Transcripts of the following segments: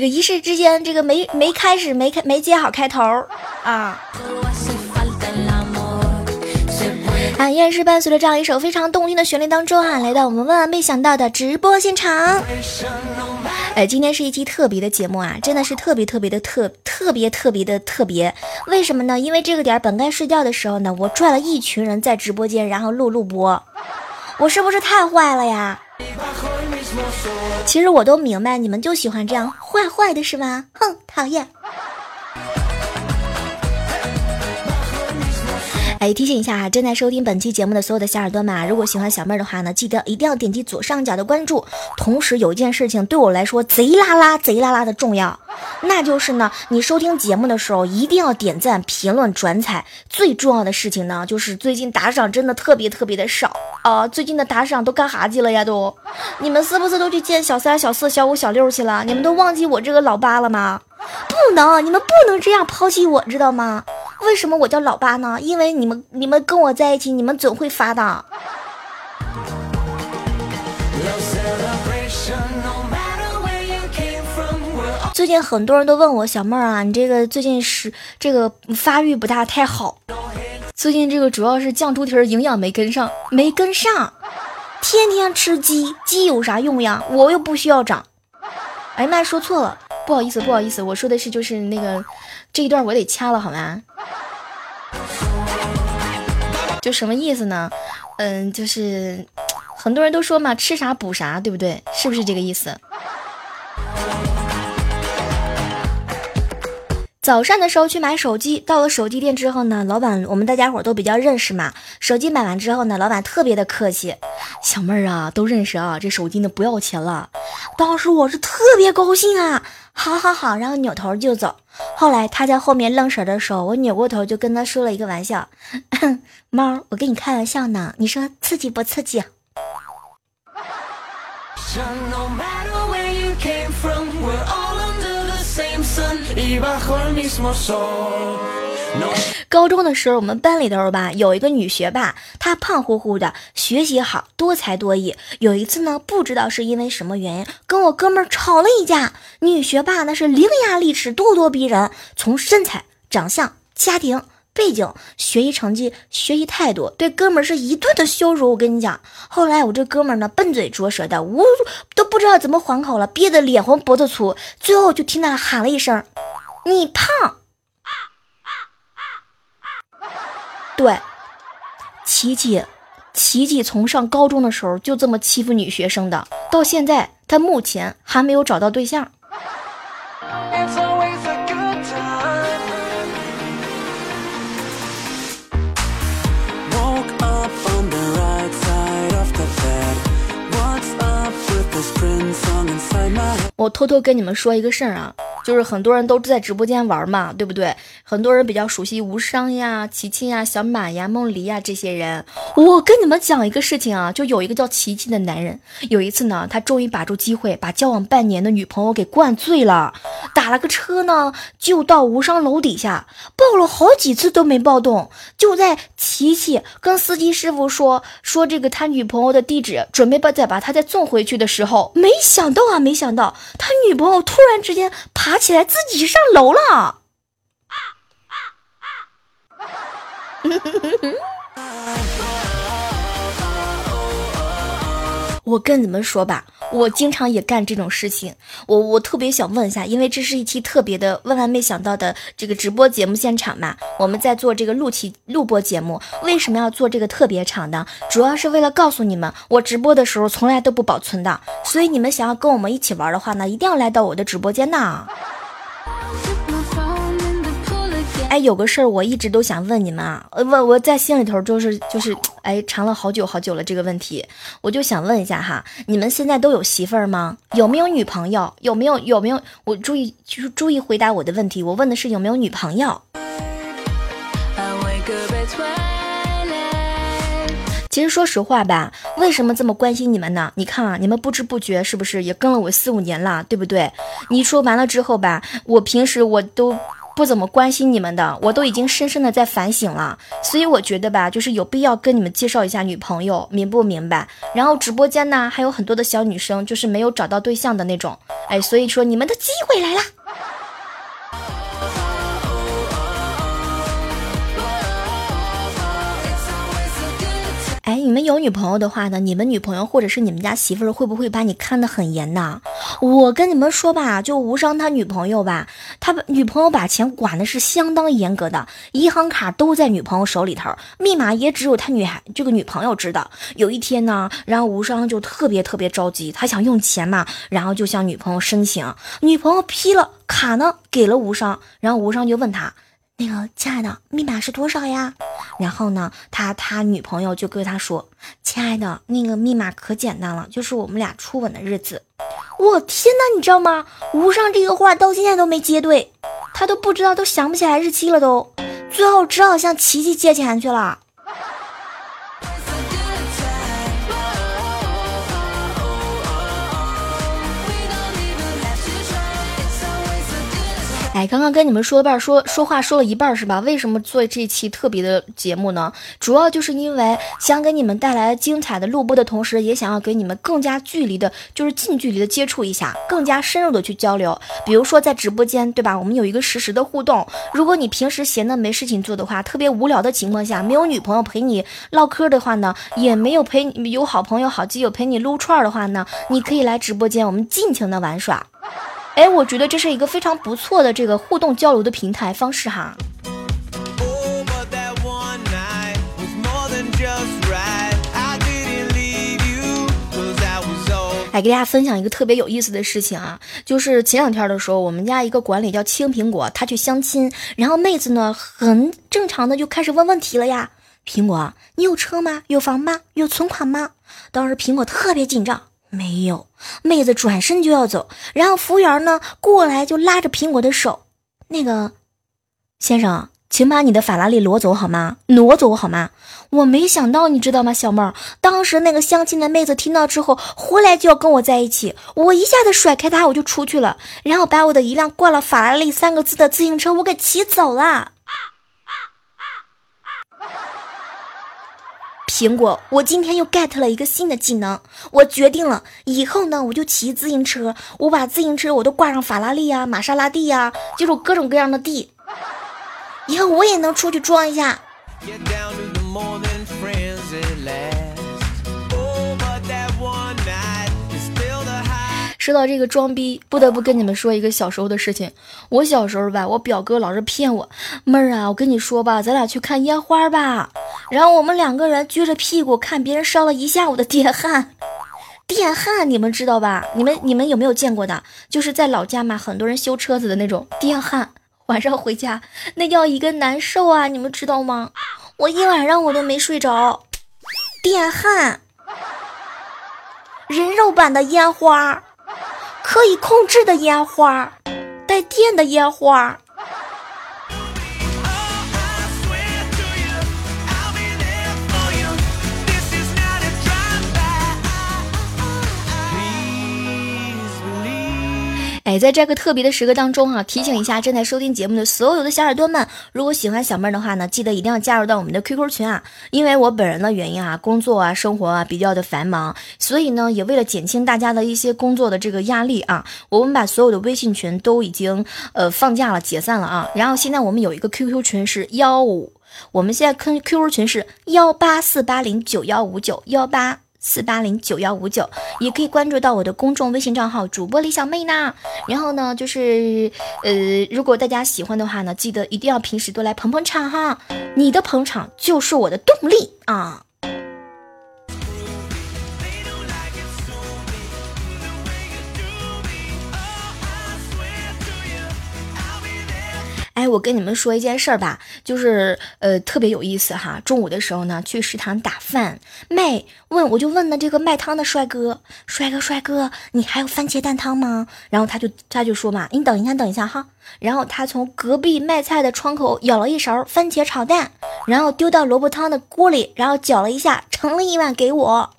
这个一时之间，这个没没开始，没开没接好开头啊。啊，依然是伴随着这样一首非常动听的旋律当中啊，来到我们万万没想到的直播现场。哎，今天是一期特别的节目啊，真的是特别特别的特特别特别的特别。为什么呢？因为这个点本该睡觉的时候呢，我拽了一群人在直播间，然后录录播。我是不是太坏了呀？其实我都明白，你们就喜欢这样坏坏的是吗？哼，讨厌。哎，提醒一下啊，正在收听本期节目的所有的小耳朵们啊，如果喜欢小妹儿的话呢，记得一定要点击左上角的关注。同时有一件事情对我来说贼拉拉、贼拉拉的重要，那就是呢，你收听节目的时候一定要点赞、评论、转采。最重要的事情呢，就是最近打赏真的特别特别的少啊！最近的打赏都干哈去了呀？都，你们是不是都去见小三、小四、小五、小六去了？你们都忘记我这个老八了吗？不能，你们不能这样抛弃我，知道吗？为什么我叫老八呢？因为你们，你们跟我在一起，你们总会发的。最近很多人都问我小妹儿啊，你这个最近是这个发育不大太好。最近这个主要是酱猪蹄儿营养没跟上，没跟上，天天吃鸡，鸡有啥用呀？我又不需要长。哎妈，说错了，不好意思，不好意思，我说的是就是那个这一段我得掐了，好吗？就什么意思呢？嗯，就是很多人都说嘛，吃啥补啥，对不对？是不是这个意思？早上的时候去买手机，到了手机店之后呢，老板我们大家伙都比较认识嘛。手机买完之后呢，老板特别的客气，小妹儿啊，都认识啊，这手机呢不要钱了。当时我是特别高兴啊，好好好，然后扭头就走。后来他在后面愣神的时候，我扭过头就跟他说了一个玩笑：“ 猫，我跟你开玩笑呢，你说刺激不刺激？”高中的时候，我们班里头吧有一个女学霸，她胖乎乎的，学习好，多才多艺。有一次呢，不知道是因为什么原因，跟我哥们儿吵了一架。女学霸那是伶牙俐齿，咄咄逼人，从身材、长相、家庭背景、学习成绩、学习态度，对哥们儿是一顿的羞辱。我跟你讲，后来我这哥们儿呢，笨嘴拙舌的，我都不知道怎么还口了，憋得脸红脖子粗，最后就听他喊了一声：“你胖。”对，琪琪，琪琪从上高中的时候就这么欺负女学生的，到现在他目前还没有找到对象。偷偷跟你们说一个事儿啊。就是很多人都在直播间玩嘛，对不对？很多人比较熟悉无伤呀、琪琪呀、小满呀、梦离呀这些人。我跟你们讲一个事情啊，就有一个叫琪琪的男人，有一次呢，他终于把住机会，把交往半年的女朋友给灌醉了，打了个车呢，就到无伤楼底下，抱了好几次都没抱动。就在琪琪跟司机师傅说说这个他女朋友的地址，准备把再把他再送回去的时候，没想到啊，没想到他女朋友突然之间爬。爬起来自己上楼了。我跟你们说吧，我经常也干这种事情。我我特别想问一下，因为这是一期特别的万万没想到的这个直播节目现场嘛，我们在做这个录期录播节目，为什么要做这个特别长的？主要是为了告诉你们，我直播的时候从来都不保存的。所以你们想要跟我们一起玩的话呢，一定要来到我的直播间呢。哎，有个事儿我一直都想问你们啊，我我在心里头就是就是，哎，藏了好久好久了这个问题，我就想问一下哈，你们现在都有媳妇儿吗？有没有女朋友？有没有有没有？我注意就是注意回答我的问题，我问的是有没有女朋友。其实说实话吧，为什么这么关心你们呢？你看啊，你们不知不觉是不是也跟了我四五年了，对不对？你说完了之后吧，我平时我都。不怎么关心你们的，我都已经深深的在反省了。所以我觉得吧，就是有必要跟你们介绍一下女朋友，明不明白？然后直播间呢，还有很多的小女生，就是没有找到对象的那种。哎，所以说你们的机会来了。你们有女朋友的话呢？你们女朋友或者是你们家媳妇儿会不会把你看得很严呢？我跟你们说吧，就无伤他女朋友吧，他女朋友把钱管的是相当严格的，银行卡都在女朋友手里头，密码也只有他女孩这个女朋友知道。有一天呢，然后无伤就特别特别着急，他想用钱嘛，然后就向女朋友申请，女朋友批了，卡呢给了无伤，然后无伤就问他。那个亲爱的，密码是多少呀？然后呢，他他女朋友就跟他说：“亲爱的，那个密码可简单了，就是我们俩初吻的日子。”我天哪，你知道吗？无上这个话到现在都没接对，他都不知道，都想不起来日期了，都最后只好向琪琪借钱去了。哎，刚刚跟你们说半，说说话说了一半是吧？为什么做这期特别的节目呢？主要就是因为想给你们带来精彩的录播的同时，也想要给你们更加距离的，就是近距离的接触一下，更加深入的去交流。比如说在直播间，对吧？我们有一个实时的互动。如果你平时闲的没事情做的话，特别无聊的情况下，没有女朋友陪你唠嗑的话呢，也没有陪有好朋友、好基友陪你撸串的话呢，你可以来直播间，我们尽情的玩耍。哎，我觉得这是一个非常不错的这个互动交流的平台方式哈。来给大家分享一个特别有意思的事情啊，就是前两天的时候，我们家一个管理叫青苹果，他去相亲，然后妹子呢很正常的就开始问问题了呀。苹果，你有车吗？有房吗？有存款吗？当时苹果特别紧张。没有，妹子转身就要走，然后服务员呢过来就拉着苹果的手，那个先生，请把你的法拉利挪走好吗？挪走好吗？我没想到，你知道吗，小妹儿，当时那个相亲的妹子听到之后，回来就要跟我在一起，我一下子甩开她，我就出去了，然后把我的一辆挂了法拉利三个字的自行车我给骑走了。苹果，我今天又 get 了一个新的技能，我决定了，以后呢，我就骑自行车，我把自行车我都挂上法拉利呀、玛莎拉蒂呀，就是各种各样的地，以后我也能出去装一下。说到这个装逼，不得不跟你们说一个小时候的事情。我小时候吧，我表哥老是骗我，妹儿啊，我跟你说吧，咱俩去看烟花吧。然后我们两个人撅着屁股看别人烧了一下午的电焊，电焊你们知道吧？你们你们有没有见过的？就是在老家嘛，很多人修车子的那种电焊，晚上回家那叫一个难受啊！你们知道吗？我一晚上我都没睡着。电焊，人肉版的烟花。可以控制的烟花，带电的烟花。哎，在这个特别的时刻当中哈，提醒一下正在收听节目的所有的小耳朵们，如果喜欢小妹儿的话呢，记得一定要加入到我们的 QQ 群啊。因为我本人的原因啊，工作啊，生活啊比较的繁忙，所以呢，也为了减轻大家的一些工作的这个压力啊，我们把所有的微信群都已经呃放假了，解散了啊。然后现在我们有一个 QQ 群是幺五，我们现在 Q QQ 群是幺八四八零九幺五九幺八。四八零九幺五九，也可以关注到我的公众微信账号主播李小妹呢。然后呢，就是呃，如果大家喜欢的话呢，记得一定要平时多来捧捧场哈，你的捧场就是我的动力啊。哎，我跟你们说一件事儿吧，就是呃特别有意思哈。中午的时候呢，去食堂打饭，妹问我就问了这个卖汤的帅哥，帅哥帅哥，你还有番茄蛋汤吗？然后他就他就说嘛，你等一下等一下哈。然后他从隔壁卖菜的窗口舀了一勺番茄炒蛋，然后丢到萝卜汤的锅里，然后搅了一下，盛了一碗给我。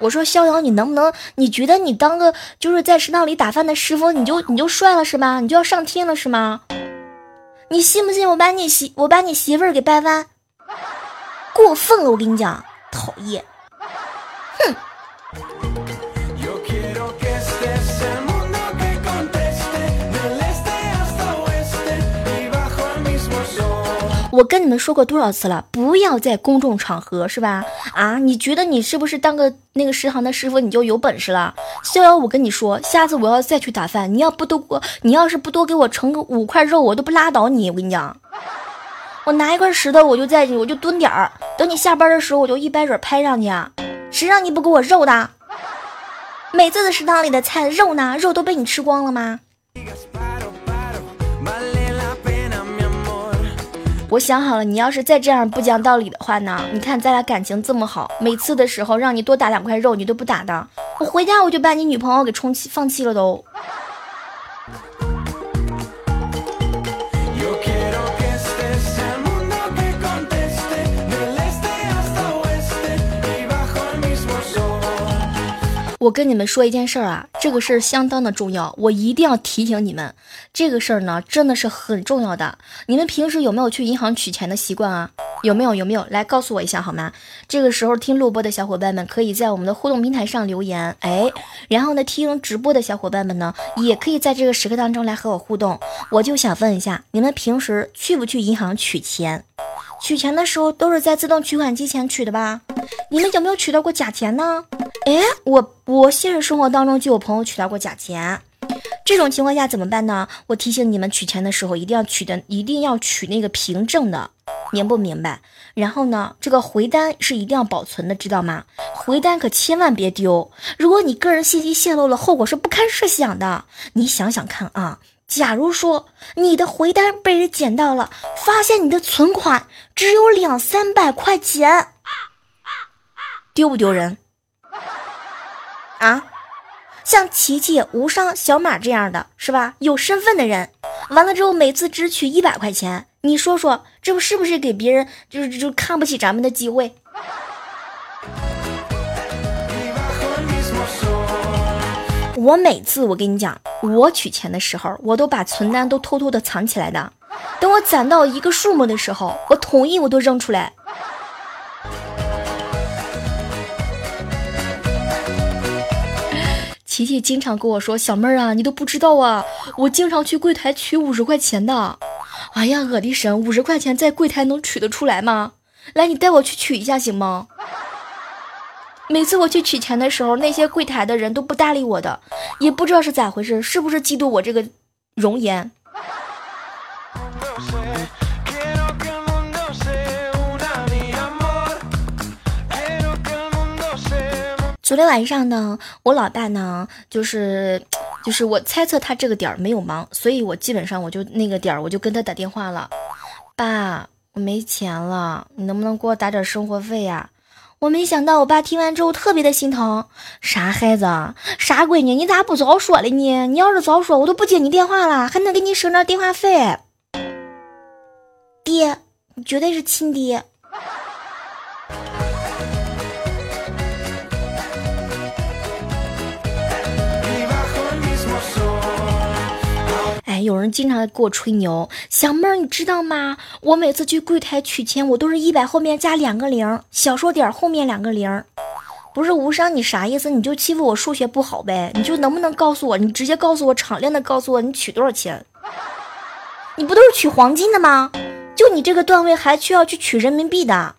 我说逍遥，你能不能？你觉得你当个就是在食堂里打饭的师傅，你就你就帅了是吗？你就要上天了是吗？你信不信我把你媳我把你媳妇儿给掰弯？过分了，我跟你讲，讨厌，哼。我跟你们说过多少次了，不要在公众场合，是吧？啊，你觉得你是不是当个那个食堂的师傅你就有本事了？逍遥，我跟你说，下次我要再去打饭，你要不多给你要是不多给我盛个五块肉，我都不拉倒你。我跟你讲，我拿一块石头，我就在我就蹲点儿，等你下班的时候，我就一掰准拍上去啊。谁让你不给我肉的？每次的食堂里的菜肉呢？肉都被你吃光了吗？我想好了，你要是再这样不讲道理的话呢？你看咱俩感情这么好，每次的时候让你多打两块肉，你都不打的。我回家我就把你女朋友给充气放弃了都。我跟你们说一件事儿啊，这个事儿相当的重要，我一定要提醒你们。这个事儿呢，真的是很重要的。你们平时有没有去银行取钱的习惯啊？有没有？有没有？来告诉我一下好吗？这个时候听录播的小伙伴们可以在我们的互动平台上留言，哎，然后呢，听直播的小伙伴们呢，也可以在这个时刻当中来和我互动。我就想问一下，你们平时去不去银行取钱？取钱的时候都是在自动取款机前取的吧？你们有没有取到过假钱呢？哎，我我现实生活当中就有朋友取到过假钱，这种情况下怎么办呢？我提醒你们取钱的时候一定要取的，一定要取那个凭证的，明不明白？然后呢，这个回单是一定要保存的，知道吗？回单可千万别丢，如果你个人信息泄露了，后果是不堪设想的。你想想看啊。假如说你的回单被人捡到了，发现你的存款只有两三百块钱，丢不丢人？啊，像琪琪、无伤、小马这样的是吧？有身份的人，完了之后每次只取一百块钱，你说说，这不是不是给别人就是就看不起咱们的机会？我每次我跟你讲，我取钱的时候，我都把存单都偷偷的藏起来的。等我攒到一个数目的时候，我统一我都扔出来。琪琪经常跟我说：“小妹儿啊，你都不知道啊，我经常去柜台取五十块钱的。”哎呀，我的神，五十块钱在柜台能取得出来吗？来，你带我去取一下行吗？每次我去取钱的时候，那些柜台的人都不搭理我的，也不知道是咋回事，是不是嫉妒我这个容颜？昨天晚上呢，我老爸呢，就是就是我猜测他这个点儿没有忙，所以我基本上我就那个点儿我就跟他打电话了，爸，我没钱了，你能不能给我打点生活费呀？我没想到，我爸听完之后特别的心疼。啥孩子？啥闺女？你咋不早说了呢？你要是早说，我都不接你电话了，还能给你省点电话费。爹，你绝对是亲爹。有人经常给我吹牛，小妹儿，你知道吗？我每次去柜台取钱，我都是一百后面加两个零，小数点后面两个零。不是无伤，你啥意思？你就欺负我数学不好呗？你就能不能告诉我？你直接告诉我，敞亮的告诉我，你取多少钱？你不都是取黄金的吗？就你这个段位还需要去取人民币的？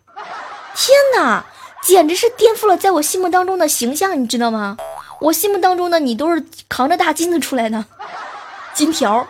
天哪，简直是颠覆了在我心目当中的形象，你知道吗？我心目当中的你都是扛着大金子出来的。金条。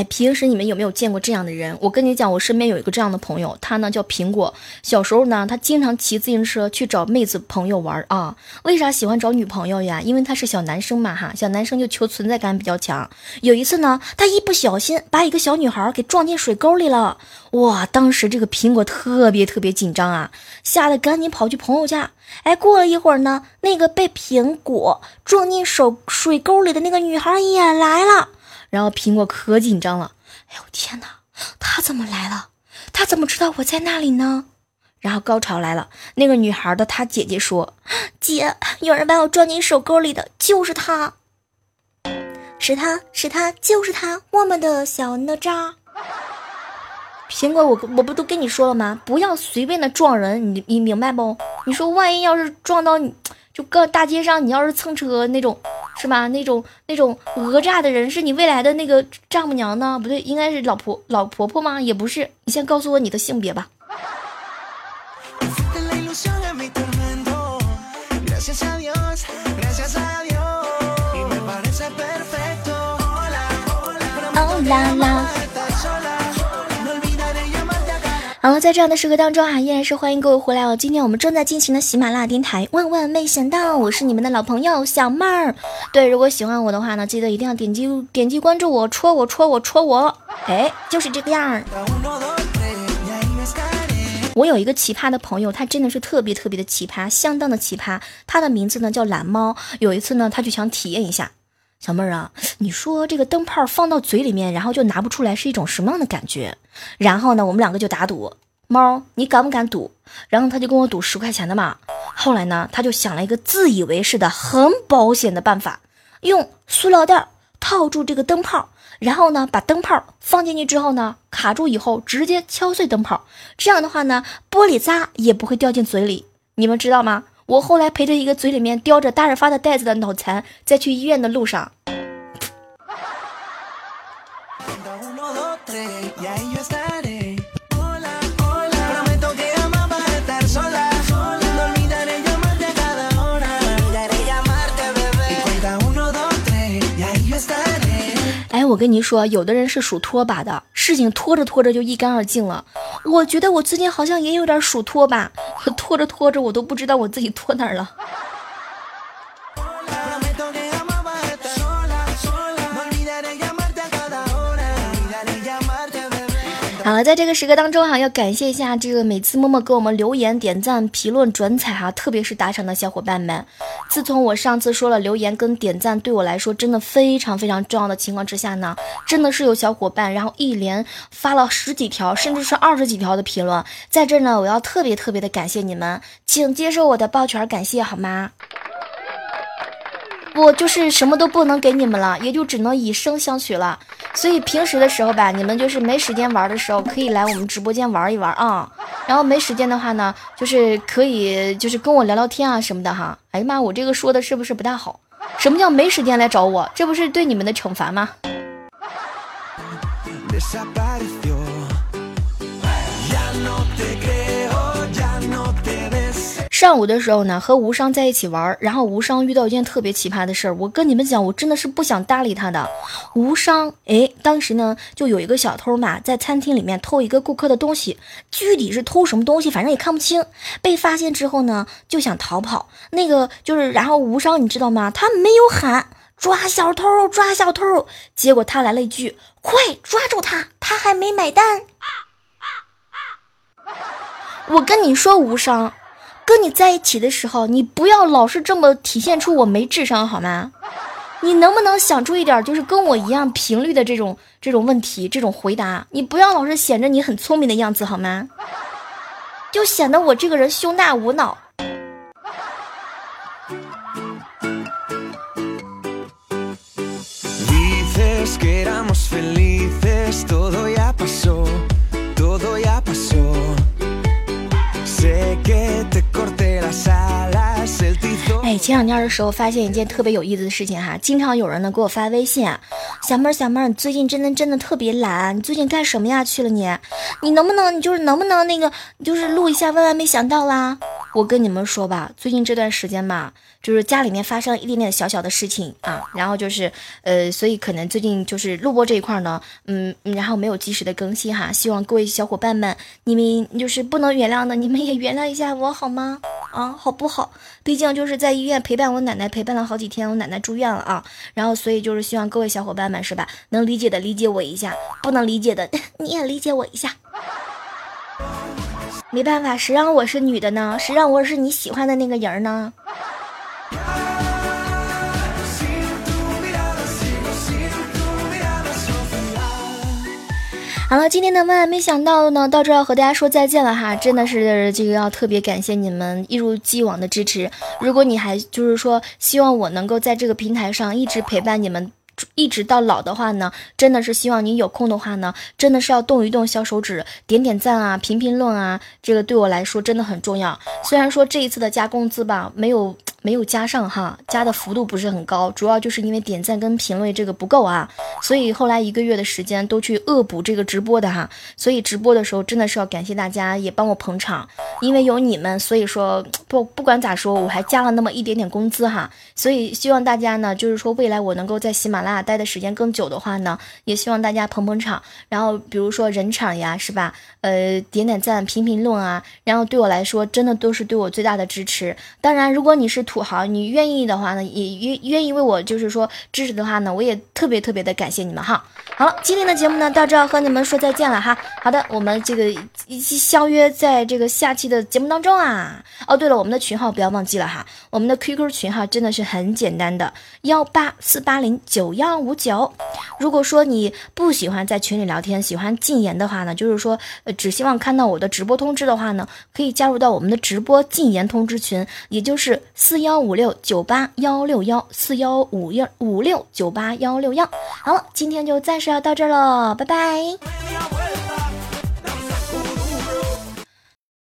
哎，平时你们有没有见过这样的人？我跟你讲，我身边有一个这样的朋友，他呢叫苹果。小时候呢，他经常骑自行车去找妹子朋友玩啊。为啥喜欢找女朋友呀？因为他是小男生嘛哈，小男生就求存在感比较强。有一次呢，他一不小心把一个小女孩给撞进水沟里了。哇，当时这个苹果特别特别紧张啊，吓得赶紧跑去朋友家。哎，过了一会儿呢，那个被苹果撞进手水沟里的那个女孩也来了。然后苹果可紧张了，哎呦天哪，他怎么来了？他怎么知道我在那里呢？然后高潮来了，那个女孩的她姐姐说：“姐，有人把我撞进手沟里的，就是他，是他是他就是他，我们的小哪吒。”苹果，我我不都跟你说了吗？不要随便的撞人，你你明白不？你说万一要是撞到你，就搁大街上，你要是蹭车那种。是吧？那种那种讹诈的人是你未来的那个丈母娘呢？不对，应该是老婆老婆婆吗？也不是。你先告诉我你的性别吧。哦啦啦。好了，在这样的时刻当中啊，依然是欢迎各位回来哦。今天我们正在进行的喜马拉雅电台，万万没想到，我是你们的老朋友小妹儿。对，如果喜欢我的话呢，记得一定要点击点击关注我，戳我戳我戳我，哎，就是这个样儿。我有一个奇葩的朋友，他真的是特别特别的奇葩，相当的奇葩。他的名字呢叫蓝猫。有一次呢，他就想体验一下。小妹儿啊，你说这个灯泡放到嘴里面，然后就拿不出来，是一种什么样的感觉？然后呢，我们两个就打赌，猫，你敢不敢赌？然后他就跟我赌十块钱的嘛。后来呢，他就想了一个自以为是的很保险的办法，用塑料袋套住这个灯泡，然后呢，把灯泡放进去之后呢，卡住以后直接敲碎灯泡，这样的话呢，玻璃渣也不会掉进嘴里。你们知道吗？我后来陪着一个嘴里面叼着大润发的袋子的脑残，在去医院的路上。我跟你说，有的人是属拖把的，事情拖着拖着就一干二净了。我觉得我最近好像也有点属拖把，拖着拖着我都不知道我自己拖哪儿了。好了，在这个时刻当中哈，要感谢一下这个每次默默给我们留言、点赞、评论、转采哈，特别是打赏的小伙伴们。自从我上次说了留言跟点赞对我来说真的非常非常重要的情况之下呢，真的是有小伙伴然后一连发了十几条，甚至是二十几条的评论，在这呢，我要特别特别的感谢你们，请接受我的抱拳感谢好吗？我就是什么都不能给你们了，也就只能以声相许了。所以平时的时候吧，你们就是没时间玩的时候，可以来我们直播间玩一玩啊。然后没时间的话呢，就是可以就是跟我聊聊天啊什么的哈。哎呀妈，我这个说的是不是不大好？什么叫没时间来找我？这不是对你们的惩罚吗？上午的时候呢，和无伤在一起玩，然后无伤遇到一件特别奇葩的事儿。我跟你们讲，我真的是不想搭理他的。无伤，哎，当时呢，就有一个小偷嘛，在餐厅里面偷一个顾客的东西，具体是偷什么东西，反正也看不清。被发现之后呢，就想逃跑。那个就是，然后无伤，你知道吗？他没有喊抓小偷，抓小偷，结果他来了一句：“快抓住他，他还没买单。”我跟你说，无伤。跟你在一起的时候，你不要老是这么体现出我没智商好吗？你能不能想出一点就是跟我一样频率的这种这种问题这种回答？你不要老是显着你很聪明的样子好吗？就显得我这个人胸大无脑。哎，前两天的时候发现一件特别有意思的事情哈，经常有人呢给我发微信，小妹儿小妹儿，你最近真的真的特别懒，你最近干什么呀去了你？你能不能你就是能不能那个就是录一下万万没想到啦？我跟你们说吧，最近这段时间吧，就是家里面发生了一点点小小的事情啊，然后就是呃，所以可能最近就是录播这一块呢，嗯，然后没有及时的更新哈，希望各位小伙伴们，你们就是不能原谅的，你们也原谅一下我好吗？啊，好不好？毕竟就是在医院陪伴我奶奶，陪伴了好几天，我奶奶住院了啊，然后所以就是希望各位小伙伴们是吧，能理解的理解我一下，不能理解的 你也理解我一下。没办法，谁让我是女的呢？谁让我是你喜欢的那个人呢？好了，今天的万万没想到呢，到这要和大家说再见了哈，真的是这个要特别感谢你们一如既往的支持。如果你还就是说希望我能够在这个平台上一直陪伴你们。一直到老的话呢，真的是希望你有空的话呢，真的是要动一动小手指，点点赞啊，评评论啊，这个对我来说真的很重要。虽然说这一次的加工资吧，没有。没有加上哈，加的幅度不是很高，主要就是因为点赞跟评论这个不够啊，所以后来一个月的时间都去恶补这个直播的哈，所以直播的时候真的是要感谢大家也帮我捧场，因为有你们，所以说不不管咋说，我还加了那么一点点工资哈，所以希望大家呢，就是说未来我能够在喜马拉雅待的时间更久的话呢，也希望大家捧捧场，然后比如说人场呀，是吧？呃，点点赞、评评论啊，然后对我来说真的都是对我最大的支持。当然，如果你是土豪，你愿意的话呢，也愿愿意为我就是说支持的话呢，我也特别特别的感谢你们哈。好了，今天的节目呢到这要和你们说再见了哈。好的，我们这个一起相约在这个下期的节目当中啊。哦，对了，我们的群号不要忘记了哈，我们的 QQ 群号真的是很简单的，幺八四八零九幺五九。如果说你不喜欢在群里聊天，喜欢禁言的话呢，就是说呃只希望看到我的直播通知的话呢，可以加入到我们的直播禁言通知群，也就是四幺五。六九八幺六幺四幺五幺五六九八幺六幺，好了，今天就暂时要到这儿了，拜拜。